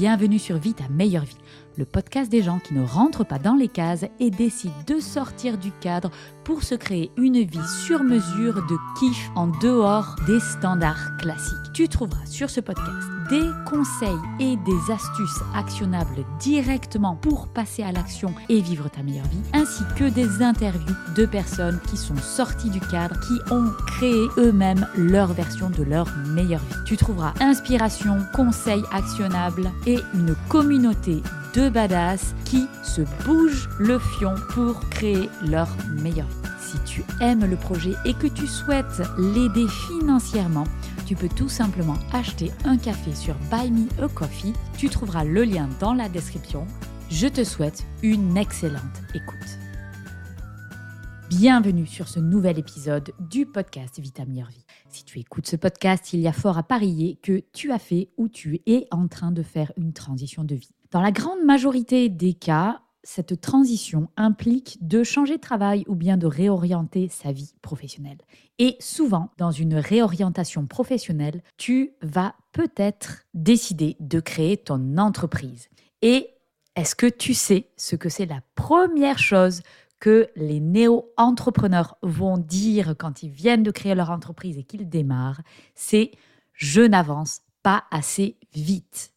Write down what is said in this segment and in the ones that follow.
Bienvenue sur Vie ta meilleure vie, le podcast des gens qui ne rentrent pas dans les cases et décident de sortir du cadre pour se créer une vie sur mesure de kiff en dehors des standards classiques. Tu trouveras sur ce podcast des conseils et des astuces actionnables directement pour passer à l'action et vivre ta meilleure vie, ainsi que des interviews de personnes qui sont sorties du cadre, qui ont créé eux-mêmes leur version de leur meilleure vie. Tu trouveras inspiration, conseils actionnables et une communauté de badass qui se bougent le fion pour créer leur meilleure vie. Si tu aimes le projet et que tu souhaites l'aider financièrement, tu peux tout simplement acheter un café sur Buy Me a Coffee. Tu trouveras le lien dans la description. Je te souhaite une excellente écoute. Bienvenue sur ce nouvel épisode du podcast Vita Meilleure Vie. Si tu écoutes ce podcast, il y a fort à parier que tu as fait ou tu es en train de faire une transition de vie. Dans la grande majorité des cas, cette transition implique de changer de travail ou bien de réorienter sa vie professionnelle. Et souvent, dans une réorientation professionnelle, tu vas peut-être décider de créer ton entreprise. Et est-ce que tu sais ce que c'est la première chose que les néo-entrepreneurs vont dire quand ils viennent de créer leur entreprise et qu'ils démarrent? C'est je n'avance pas assez vite.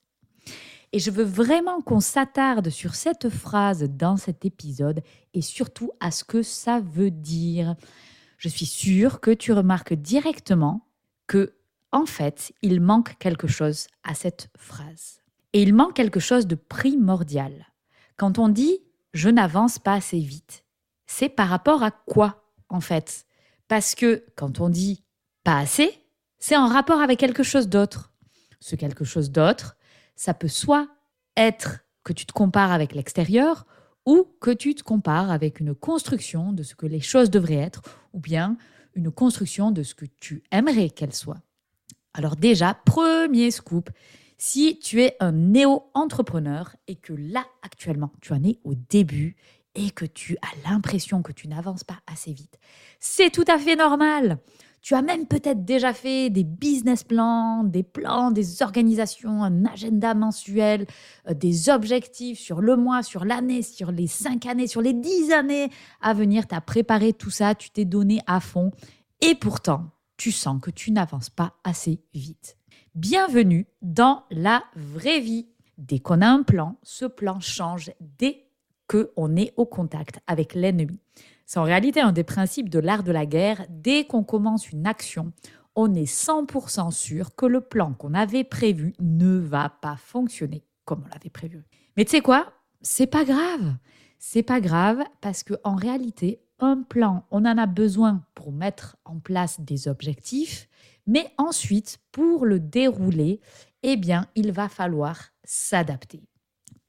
Et je veux vraiment qu'on s'attarde sur cette phrase dans cet épisode et surtout à ce que ça veut dire. Je suis sûre que tu remarques directement que, en fait, il manque quelque chose à cette phrase. Et il manque quelque chose de primordial. Quand on dit je n'avance pas assez vite, c'est par rapport à quoi, en fait? Parce que quand on dit pas assez, c'est en rapport avec quelque chose d'autre. Ce quelque chose d'autre, ça peut soit être que tu te compares avec l'extérieur ou que tu te compares avec une construction de ce que les choses devraient être ou bien une construction de ce que tu aimerais qu'elles soient. Alors déjà, premier scoop, si tu es un néo-entrepreneur et que là, actuellement, tu en es au début et que tu as l'impression que tu n'avances pas assez vite, c'est tout à fait normal. Tu as même peut-être déjà fait des business plans, des plans, des organisations, un agenda mensuel, euh, des objectifs sur le mois, sur l'année, sur les cinq années, sur les dix années à venir. Tu as préparé tout ça, tu t'es donné à fond. Et pourtant, tu sens que tu n'avances pas assez vite. Bienvenue dans la vraie vie. Dès qu'on a un plan, ce plan change dès qu'on est au contact avec l'ennemi. C'est en réalité un des principes de l'art de la guerre. Dès qu'on commence une action, on est 100% sûr que le plan qu'on avait prévu ne va pas fonctionner comme on l'avait prévu. Mais tu sais quoi? C'est pas grave. C'est pas grave parce que en réalité, un plan, on en a besoin pour mettre en place des objectifs, mais ensuite, pour le dérouler, eh bien, il va falloir s'adapter.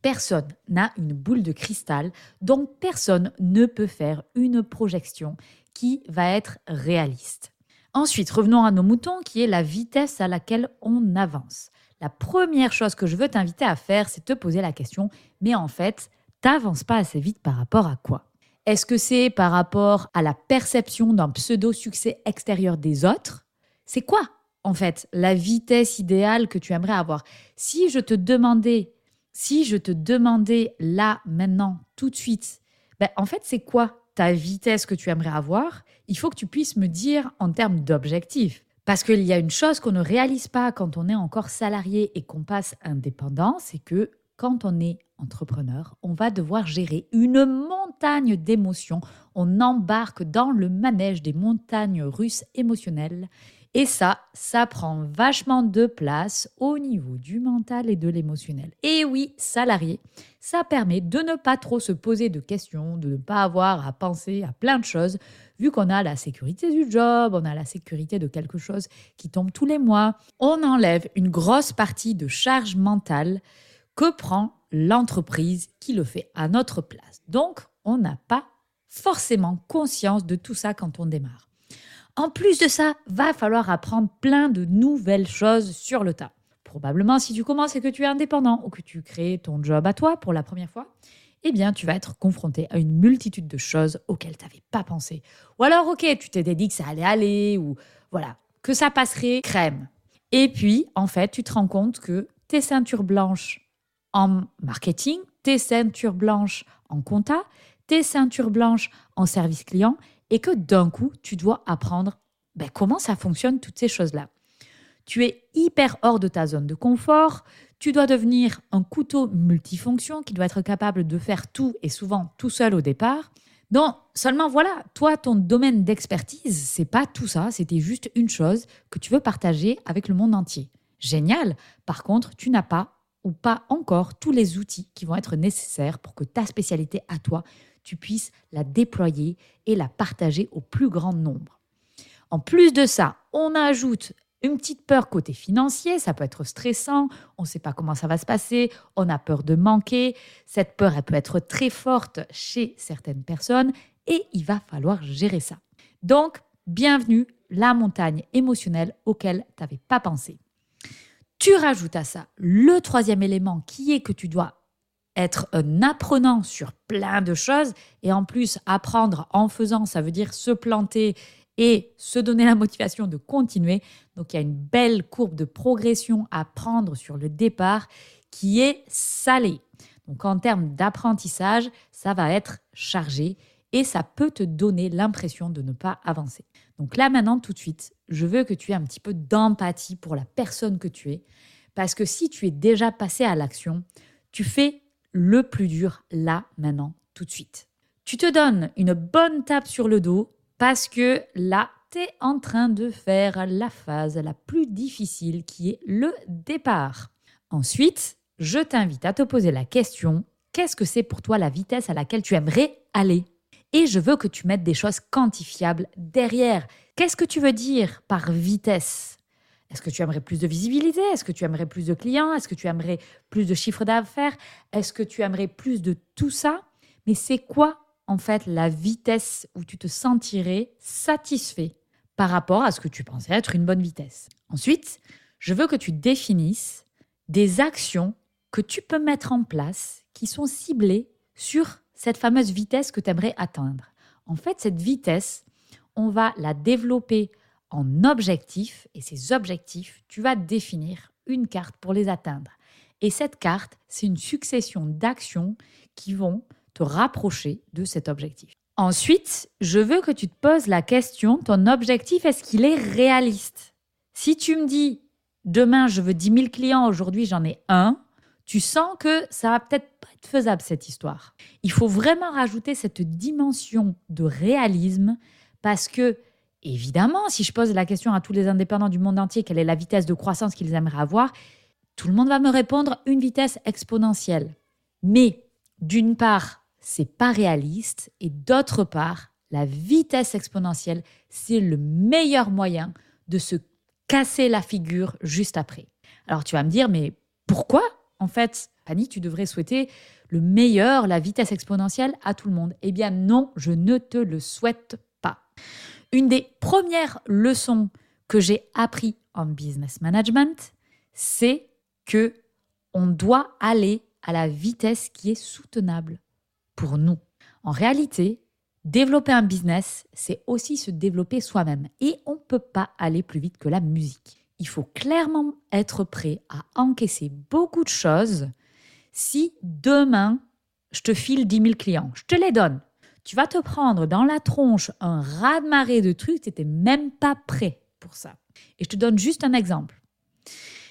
Personne n'a une boule de cristal, donc personne ne peut faire une projection qui va être réaliste. Ensuite, revenons à nos moutons, qui est la vitesse à laquelle on avance. La première chose que je veux t'inviter à faire, c'est te poser la question, mais en fait, t'avances pas assez vite par rapport à quoi? Est-ce que c'est par rapport à la perception d'un pseudo-succès extérieur des autres? C'est quoi, en fait, la vitesse idéale que tu aimerais avoir? Si je te demandais si je te demandais là, maintenant, tout de suite, ben, en fait, c'est quoi ta vitesse que tu aimerais avoir? Il faut que tu puisses me dire en termes d'objectifs. Parce qu'il y a une chose qu'on ne réalise pas quand on est encore salarié et qu'on passe indépendant, c'est que quand on est entrepreneur, on va devoir gérer une montagne d'émotions. On embarque dans le manège des montagnes russes émotionnelles et ça, ça prend vachement de place au niveau du mental et de l'émotionnel. Et oui, salarié, ça permet de ne pas trop se poser de questions, de ne pas avoir à penser à plein de choses, vu qu'on a la sécurité du job, on a la sécurité de quelque chose qui tombe tous les mois. On enlève une grosse partie de charge mentale que prend l'entreprise qui le fait à notre place. Donc, on n'a pas forcément conscience de tout ça quand on démarre. En plus de ça, va falloir apprendre plein de nouvelles choses sur le tas. Probablement, si tu commences et que tu es indépendant ou que tu crées ton job à toi pour la première fois, eh bien, tu vas être confronté à une multitude de choses auxquelles tu n'avais pas pensé. Ou alors, ok, tu t'es dit que ça allait aller, ou voilà, que ça passerait crème. Et puis, en fait, tu te rends compte que tes ceintures blanches en marketing, tes ceintures blanches en compta, tes ceintures blanches en service client et que d'un coup, tu dois apprendre ben, comment ça fonctionne, toutes ces choses-là. Tu es hyper hors de ta zone de confort, tu dois devenir un couteau multifonction qui doit être capable de faire tout et souvent tout seul au départ. Donc, seulement voilà, toi, ton domaine d'expertise, c'est pas tout ça, c'était juste une chose que tu veux partager avec le monde entier. Génial. Par contre, tu n'as pas ou pas encore tous les outils qui vont être nécessaires pour que ta spécialité à toi, tu puisses la déployer et la partager au plus grand nombre. En plus de ça, on ajoute une petite peur côté financier, ça peut être stressant, on ne sait pas comment ça va se passer, on a peur de manquer, cette peur elle peut être très forte chez certaines personnes et il va falloir gérer ça. Donc, bienvenue la montagne émotionnelle auquel tu n'avais pas pensé. Tu rajoutes à ça le troisième élément qui est que tu dois être un apprenant sur plein de choses et en plus apprendre en faisant, ça veut dire se planter et se donner la motivation de continuer. Donc il y a une belle courbe de progression à prendre sur le départ qui est salée. Donc en termes d'apprentissage, ça va être chargé et ça peut te donner l'impression de ne pas avancer. Donc là maintenant, tout de suite, je veux que tu aies un petit peu d'empathie pour la personne que tu es. Parce que si tu es déjà passé à l'action, tu fais le plus dur là, maintenant, tout de suite. Tu te donnes une bonne tape sur le dos parce que là, tu es en train de faire la phase la plus difficile qui est le départ. Ensuite, je t'invite à te poser la question, qu'est-ce que c'est pour toi la vitesse à laquelle tu aimerais aller? Et je veux que tu mettes des choses quantifiables derrière. Qu'est-ce que tu veux dire par vitesse? Est-ce que tu aimerais plus de visibilité? Est-ce que tu aimerais plus de clients? Est-ce que tu aimerais plus de chiffre d'affaires? Est-ce que tu aimerais plus de tout ça? Mais c'est quoi en fait la vitesse où tu te sentirais satisfait par rapport à ce que tu pensais être une bonne vitesse? Ensuite, je veux que tu définisses des actions que tu peux mettre en place qui sont ciblées sur cette fameuse vitesse que tu aimerais atteindre. En fait, cette vitesse, on va la développer en objectifs et ces objectifs, tu vas définir une carte pour les atteindre. Et cette carte, c'est une succession d'actions qui vont te rapprocher de cet objectif. Ensuite, je veux que tu te poses la question, ton objectif, est-ce qu'il est réaliste? Si tu me dis, demain, je veux 10 000 clients, aujourd'hui, j'en ai un, tu sens que ça va peut-être pas être faisable, cette histoire. Il faut vraiment rajouter cette dimension de réalisme parce que, évidemment, si je pose la question à tous les indépendants du monde entier, quelle est la vitesse de croissance qu'ils aimeraient avoir, tout le monde va me répondre une vitesse exponentielle. Mais, d'une part, c'est pas réaliste. Et d'autre part, la vitesse exponentielle, c'est le meilleur moyen de se casser la figure juste après. Alors tu vas me dire, mais pourquoi en fait, Fanny, tu devrais souhaiter le meilleur, la vitesse exponentielle à tout le monde? Eh bien non, je ne te le souhaite pas. Une des premières leçons que j'ai appris en business management, c'est que on doit aller à la vitesse qui est soutenable pour nous. En réalité, développer un business, c'est aussi se développer soi-même. Et on ne peut pas aller plus vite que la musique. Il faut clairement être prêt à encaisser beaucoup de choses si demain, je te file 10 000 clients. Je te les donne. Tu vas te prendre dans la tronche un raz-de-marée de trucs, tu n'étais même pas prêt pour ça. Et je te donne juste un exemple.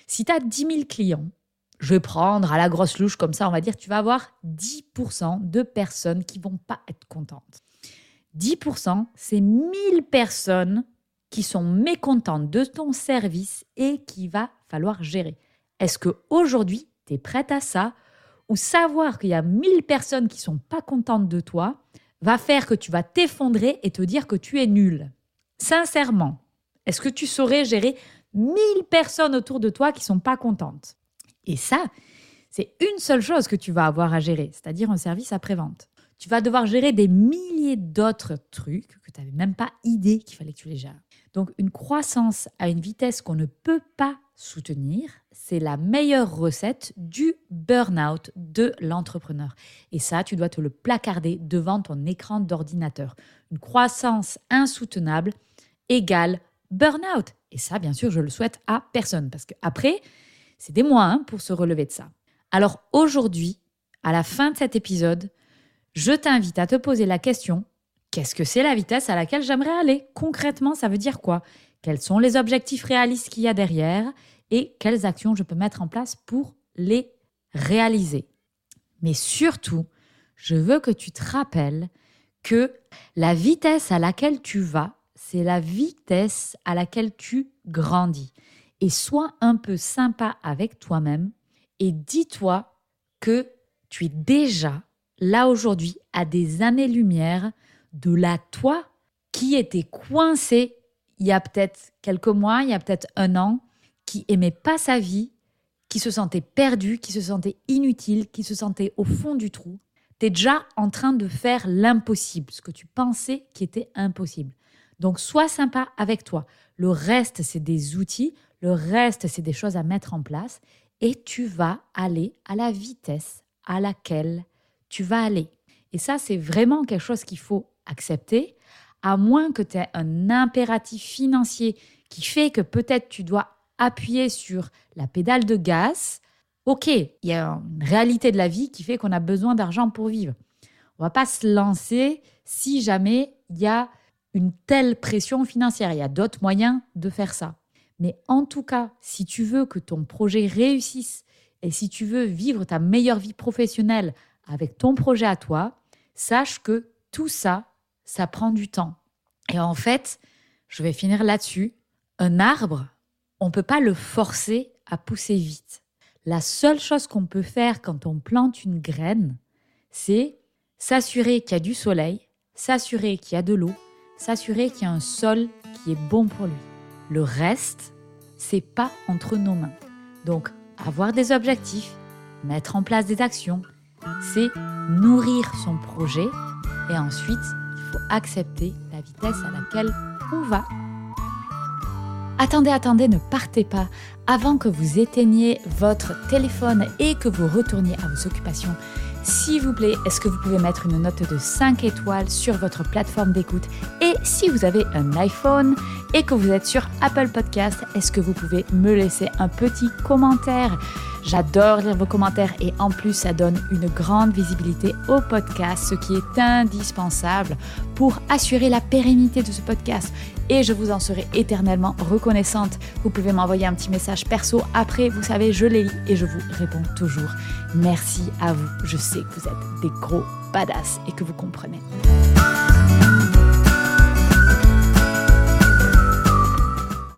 Si tu as 10 000 clients, je vais prendre à la grosse louche comme ça, on va dire, tu vas avoir 10% de personnes qui vont pas être contentes. 10%, c'est 1000 personnes qui sont mécontentes de ton service et qu'il va falloir gérer. Est-ce que aujourd'hui, tu es prête à ça ou savoir qu'il y a 1000 personnes qui sont pas contentes de toi va faire que tu vas t'effondrer et te dire que tu es nul Sincèrement, est-ce que tu saurais gérer 1000 personnes autour de toi qui sont pas contentes? Et ça, c'est une seule chose que tu vas avoir à gérer, c'est-à-dire un service après-vente. Tu vas devoir gérer des milliers d'autres trucs que tu n'avais même pas idée qu'il fallait que tu les gères. Donc une croissance à une vitesse qu'on ne peut pas soutenir, c'est la meilleure recette du burn-out de l'entrepreneur. Et ça, tu dois te le placarder devant ton écran d'ordinateur. Une croissance insoutenable égale burn-out. Et ça, bien sûr, je le souhaite à personne. Parce qu'après, c'est des mois hein, pour se relever de ça. Alors aujourd'hui, à la fin de cet épisode, je t'invite à te poser la question, qu'est-ce que c'est la vitesse à laquelle j'aimerais aller? Concrètement, ça veut dire quoi? Quels sont les objectifs réalistes qu'il y a derrière et quelles actions je peux mettre en place pour les réaliser? Mais surtout, je veux que tu te rappelles que la vitesse à laquelle tu vas, c'est la vitesse à laquelle tu grandis. Et sois un peu sympa avec toi-même et dis-toi que tu es déjà là aujourd'hui à des années-lumière de la toi qui était coincé il y a peut-être quelques mois, il y a peut-être un an, qui aimait pas sa vie, qui se sentait perdu, qui se sentait inutile, qui se sentait au fond du trou. Tu es déjà en train de faire l'impossible, ce que tu pensais qui était impossible. Donc sois sympa avec toi. Le reste, c'est des outils, le reste, c'est des choses à mettre en place et tu vas aller à la vitesse à laquelle tu vas aller. Et ça, c'est vraiment quelque chose qu'il faut accepter, à moins que tu aies un impératif financier qui fait que peut-être tu dois appuyer sur la pédale de gaz. Ok, il y a une réalité de la vie qui fait qu'on a besoin d'argent pour vivre. On va pas se lancer si jamais il y a une telle pression financière. Il y a d'autres moyens de faire ça. Mais en tout cas, si tu veux que ton projet réussisse et si tu veux vivre ta meilleure vie professionnelle avec ton projet à toi, sache que tout ça, ça prend du temps. Et en fait, je vais finir là-dessus. Un arbre, on ne peut pas le forcer à pousser vite. La seule chose qu'on peut faire quand on plante une graine, c'est s'assurer qu'il y a du soleil, s'assurer qu'il y a de l'eau, s'assurer qu'il y a un sol qui est bon pour lui. Le reste, c'est pas entre nos mains. Donc, avoir des objectifs, mettre en place des actions, c'est nourrir son projet et ensuite, accepter la vitesse à laquelle on va. Attendez, attendez, ne partez pas avant que vous éteigniez votre téléphone et que vous retourniez à vos occupations. S'il vous plaît, est-ce que vous pouvez mettre une note de 5 étoiles sur votre plateforme d'écoute? Et si vous avez un iPhone et que vous êtes sur Apple Podcast, est-ce que vous pouvez me laisser un petit commentaire? J'adore lire vos commentaires et en plus ça donne une grande visibilité au podcast, ce qui est indispensable pour assurer la pérennité de ce podcast. Et je vous en serai éternellement reconnaissante. Vous pouvez m'envoyer un petit message perso après, vous savez, je les lis et je vous réponds toujours. Merci à vous. Je sais que vous êtes des gros badass et que vous comprenez.